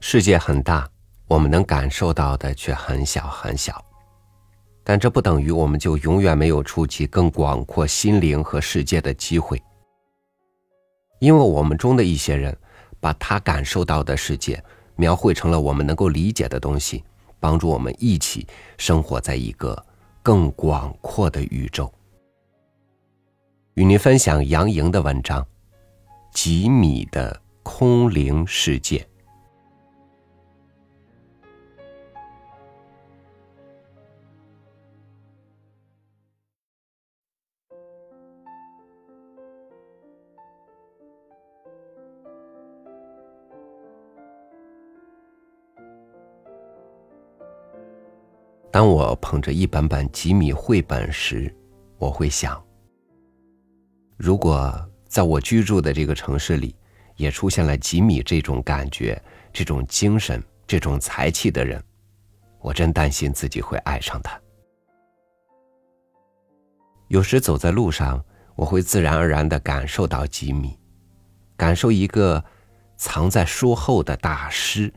世界很大，我们能感受到的却很小很小。但这不等于我们就永远没有触及更广阔心灵和世界的机会，因为我们中的一些人，把他感受到的世界描绘成了我们能够理解的东西，帮助我们一起生活在一个更广阔的宇宙。与您分享杨莹的文章《几米的空灵世界》。当我捧着一本本吉米绘本时，我会想：如果在我居住的这个城市里，也出现了吉米这种感觉、这种精神、这种才气的人，我真担心自己会爱上他。有时走在路上，我会自然而然的感受到吉米，感受一个藏在书后的大师，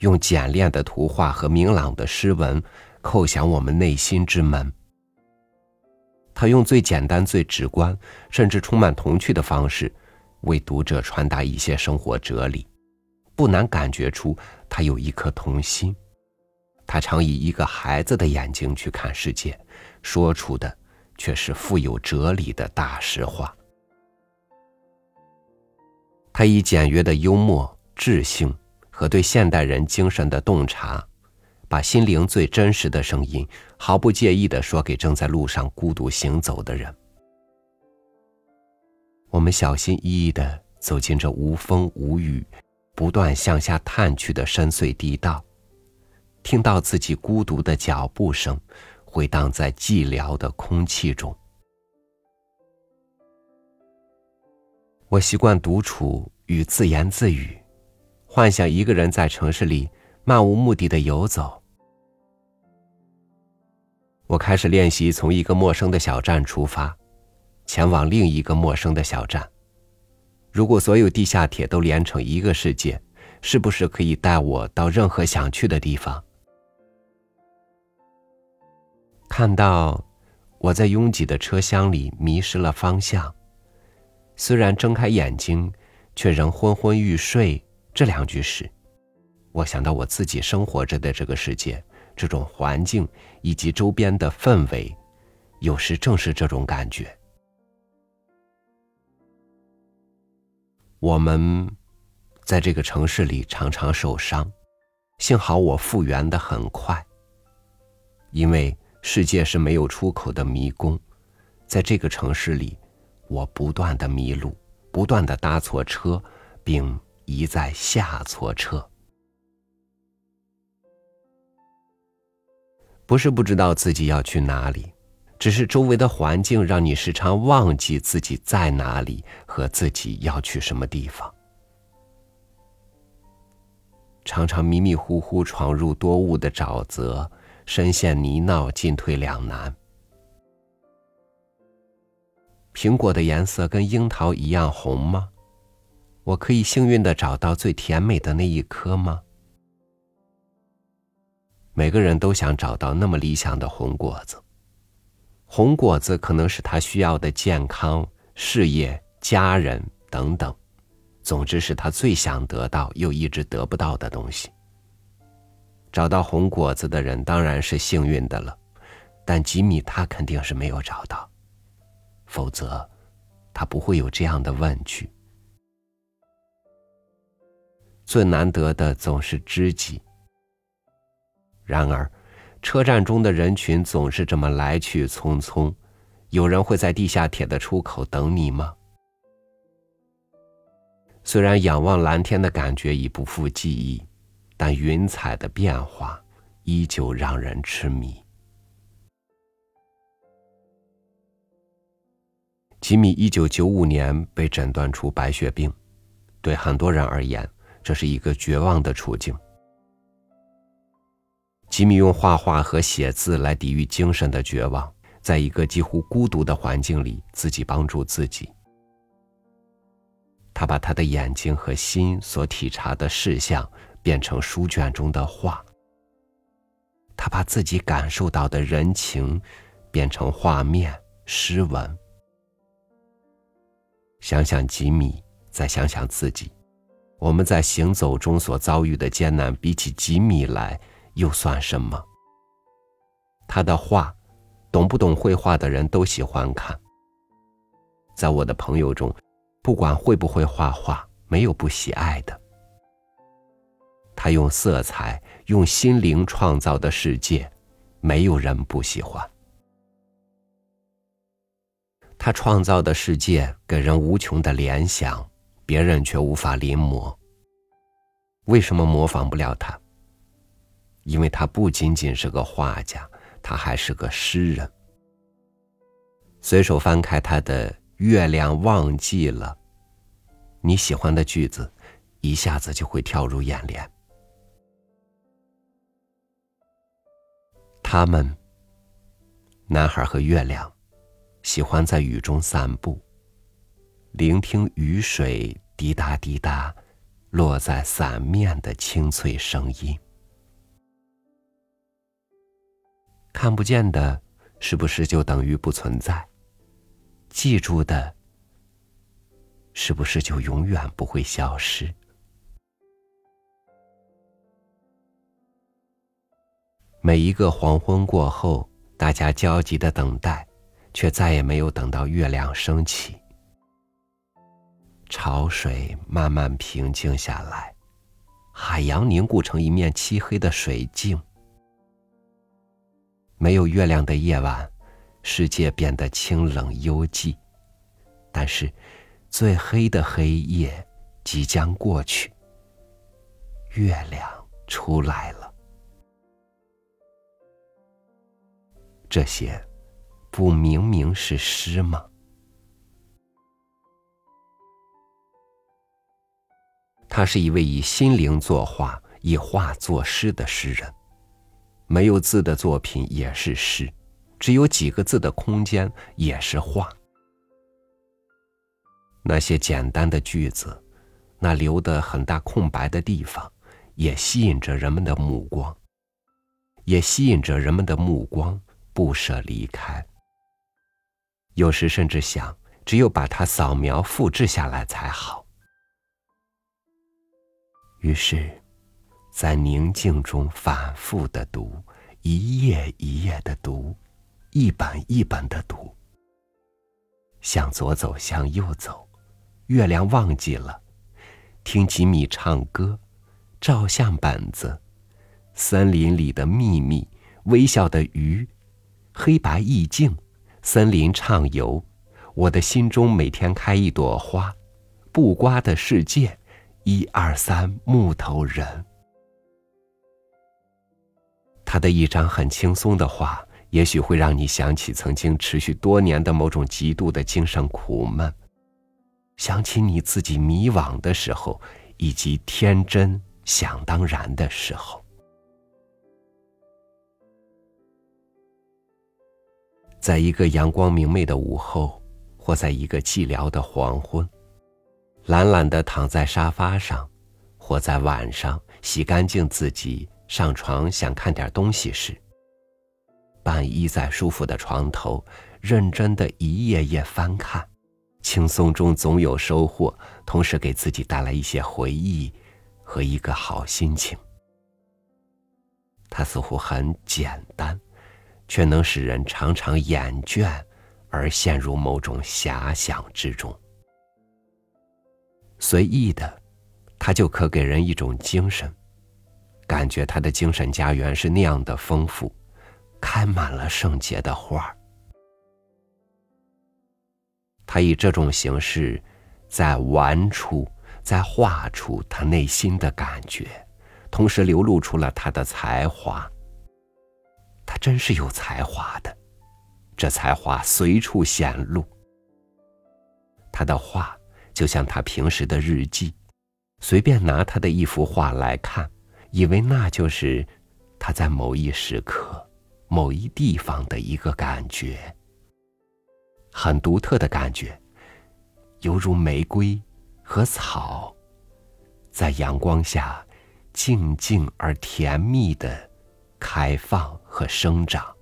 用简练的图画和明朗的诗文。叩响我们内心之门。他用最简单、最直观，甚至充满童趣的方式，为读者传达一些生活哲理，不难感觉出他有一颗童心。他常以一个孩子的眼睛去看世界，说出的却是富有哲理的大实话。他以简约的幽默、智性和对现代人精神的洞察。把心灵最真实的声音毫不介意的说给正在路上孤独行走的人。我们小心翼翼的走进这无风无雨、不断向下探去的深邃地道，听到自己孤独的脚步声回荡在寂寥的空气中。我习惯独处与自言自语，幻想一个人在城市里漫无目的的游走。我开始练习从一个陌生的小站出发，前往另一个陌生的小站。如果所有地下铁都连成一个世界，是不是可以带我到任何想去的地方？看到我在拥挤的车厢里迷失了方向，虽然睁开眼睛，却仍昏昏欲睡。这两句时，我想到我自己生活着的这个世界。这种环境以及周边的氛围，有时正是这种感觉。我们在这个城市里常常受伤，幸好我复原的很快。因为世界是没有出口的迷宫，在这个城市里，我不断的迷路，不断的搭错车，并一再下错车。不是不知道自己要去哪里，只是周围的环境让你时常忘记自己在哪里和自己要去什么地方。常常迷迷糊糊闯入多雾的沼泽，深陷泥淖，进退两难。苹果的颜色跟樱桃一样红吗？我可以幸运的找到最甜美的那一颗吗？每个人都想找到那么理想的红果子，红果子可能是他需要的健康、事业、家人等等，总之是他最想得到又一直得不到的东西。找到红果子的人当然是幸运的了，但吉米他肯定是没有找到，否则他不会有这样的问句。最难得的总是知己。然而，车站中的人群总是这么来去匆匆。有人会在地下铁的出口等你吗？虽然仰望蓝天的感觉已不复记忆，但云彩的变化依旧让人痴迷。吉米一九九五年被诊断出白血病，对很多人而言，这是一个绝望的处境。吉米用画画和写字来抵御精神的绝望，在一个几乎孤独的环境里，自己帮助自己。他把他的眼睛和心所体察的事项变成书卷中的画。他把自己感受到的人情变成画面、诗文。想想吉米，再想想自己，我们在行走中所遭遇的艰难，比起吉米来，又算什么？他的画，懂不懂绘画的人都喜欢看。在我的朋友中，不管会不会画画，没有不喜爱的。他用色彩、用心灵创造的世界，没有人不喜欢。他创造的世界给人无穷的联想，别人却无法临摹。为什么模仿不了他？因为他不仅仅是个画家，他还是个诗人。随手翻开他的《月亮忘记了》，你喜欢的句子，一下子就会跳入眼帘。他们，男孩和月亮，喜欢在雨中散步，聆听雨水滴答滴答落在伞面的清脆声音。看不见的，是不是就等于不存在？记住的，是不是就永远不会消失？每一个黄昏过后，大家焦急的等待，却再也没有等到月亮升起。潮水慢慢平静下来，海洋凝固成一面漆黑的水镜。没有月亮的夜晚，世界变得清冷幽寂。但是，最黑的黑夜即将过去，月亮出来了。这些，不明明是诗吗？他是一位以心灵作画、以画作诗的诗人。没有字的作品也是诗，只有几个字的空间也是画。那些简单的句子，那留的很大空白的地方，也吸引着人们的目光，也吸引着人们的目光。不舍离开，有时甚至想，只有把它扫描复制下来才好。于是，在宁静中反复的读，一页一页的读，一本一本的读。向左走，向右走，月亮忘记了，听吉米唱歌，照相本子，森林里的秘密，微笑的鱼。黑白意境，森林畅游，我的心中每天开一朵花，布瓜的世界，一二三木头人。他的一张很轻松的画，也许会让你想起曾经持续多年的某种极度的精神苦闷，想起你自己迷惘的时候，以及天真想当然的时候。在一个阳光明媚的午后，或在一个寂寥的黄昏，懒懒的躺在沙发上，或在晚上洗干净自己上床想看点东西时，半依在舒服的床头，认真的一页页翻看，轻松中总有收获，同时给自己带来一些回忆和一个好心情。它似乎很简单。却能使人常常眼倦，而陷入某种遐想之中。随意的，他就可给人一种精神，感觉他的精神家园是那样的丰富，开满了圣洁的花儿。他以这种形式，在玩出，在画出他内心的感觉，同时流露出了他的才华。他真是有才华的，这才华随处显露。他的画就像他平时的日记，随便拿他的一幅画来看，以为那就是他在某一时刻、某一地方的一个感觉，很独特的感觉，犹如玫瑰和草，在阳光下静静而甜蜜的开放和生长。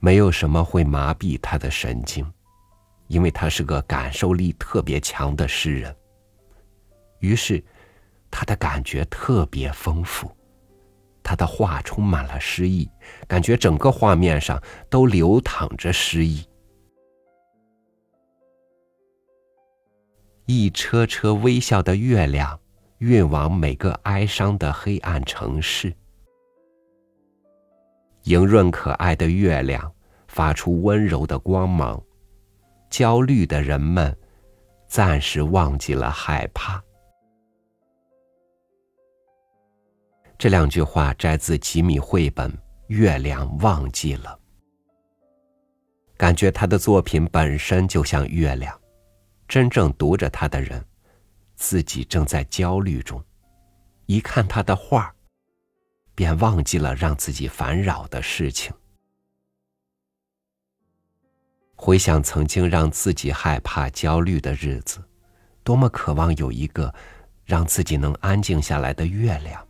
没有什么会麻痹他的神经，因为他是个感受力特别强的诗人。于是，他的感觉特别丰富，他的画充满了诗意，感觉整个画面上都流淌着诗意。一车车微笑的月亮，运往每个哀伤的黑暗城市。莹润可爱的月亮发出温柔的光芒，焦虑的人们暂时忘记了害怕。这两句话摘自吉米绘本《月亮忘记了》，感觉他的作品本身就像月亮，真正读着他的人，自己正在焦虑中，一看他的画。便忘记了让自己烦扰的事情。回想曾经让自己害怕、焦虑的日子，多么渴望有一个让自己能安静下来的月亮。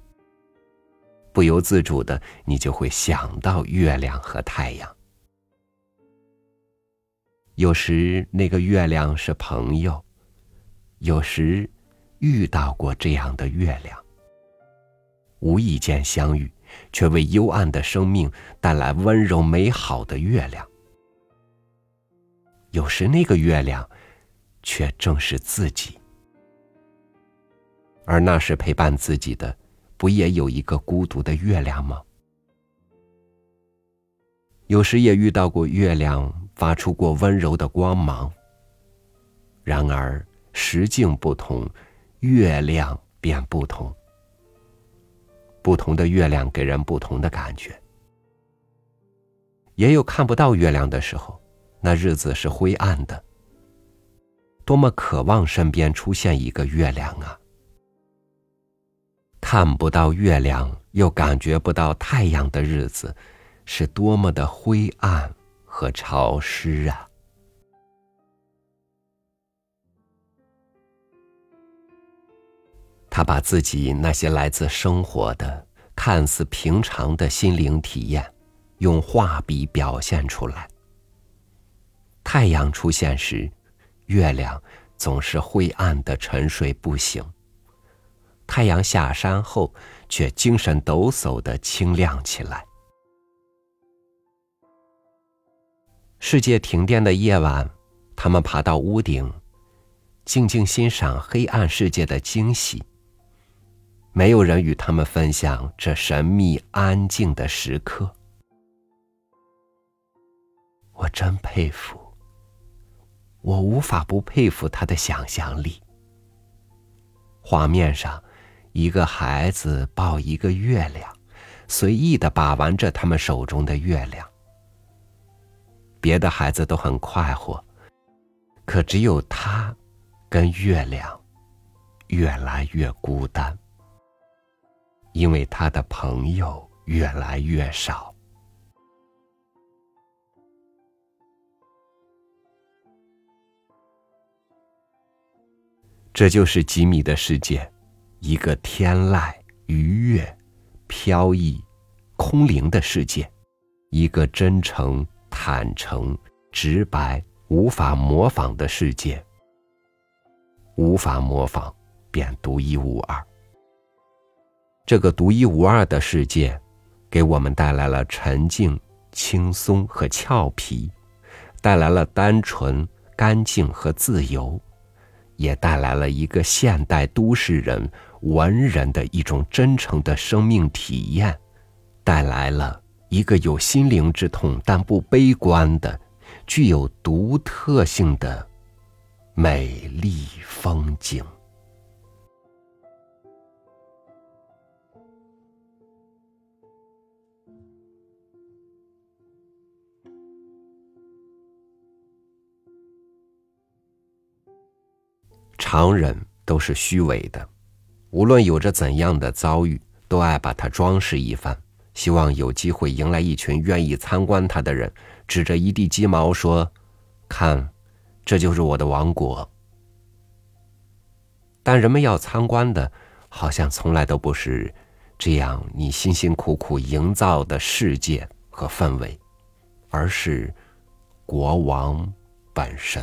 不由自主的，你就会想到月亮和太阳。有时那个月亮是朋友，有时遇到过这样的月亮。无意间相遇，却为幽暗的生命带来温柔美好的月亮。有时那个月亮，却正是自己。而那时陪伴自己的，不也有一个孤独的月亮吗？有时也遇到过月亮发出过温柔的光芒。然而时境不同，月亮便不同。不同的月亮给人不同的感觉，也有看不到月亮的时候，那日子是灰暗的。多么渴望身边出现一个月亮啊！看不到月亮又感觉不到太阳的日子，是多么的灰暗和潮湿啊！他把自己那些来自生活的、看似平常的心灵体验，用画笔表现出来。太阳出现时，月亮总是灰暗的沉睡不醒；太阳下山后，却精神抖擞的清亮起来。世界停电的夜晚，他们爬到屋顶，静静欣赏黑暗世界的惊喜。没有人与他们分享这神秘安静的时刻。我真佩服，我无法不佩服他的想象力。画面上，一个孩子抱一个月亮，随意的把玩着他们手中的月亮。别的孩子都很快活，可只有他，跟月亮，越来越孤单。因为他的朋友越来越少，这就是吉米的世界，一个天籁、愉悦、飘逸、空灵的世界，一个真诚、坦诚、直白、无法模仿的世界。无法模仿，便独一无二。这个独一无二的世界，给我们带来了沉静、轻松和俏皮，带来了单纯、干净和自由，也带来了一个现代都市人文人的一种真诚的生命体验，带来了一个有心灵之痛但不悲观的、具有独特性的美丽风景。常人都是虚伪的，无论有着怎样的遭遇，都爱把它装饰一番，希望有机会迎来一群愿意参观他的人，指着一地鸡毛说：“看，这就是我的王国。”但人们要参观的，好像从来都不是这样你辛辛苦苦营造的世界和氛围，而是国王本身。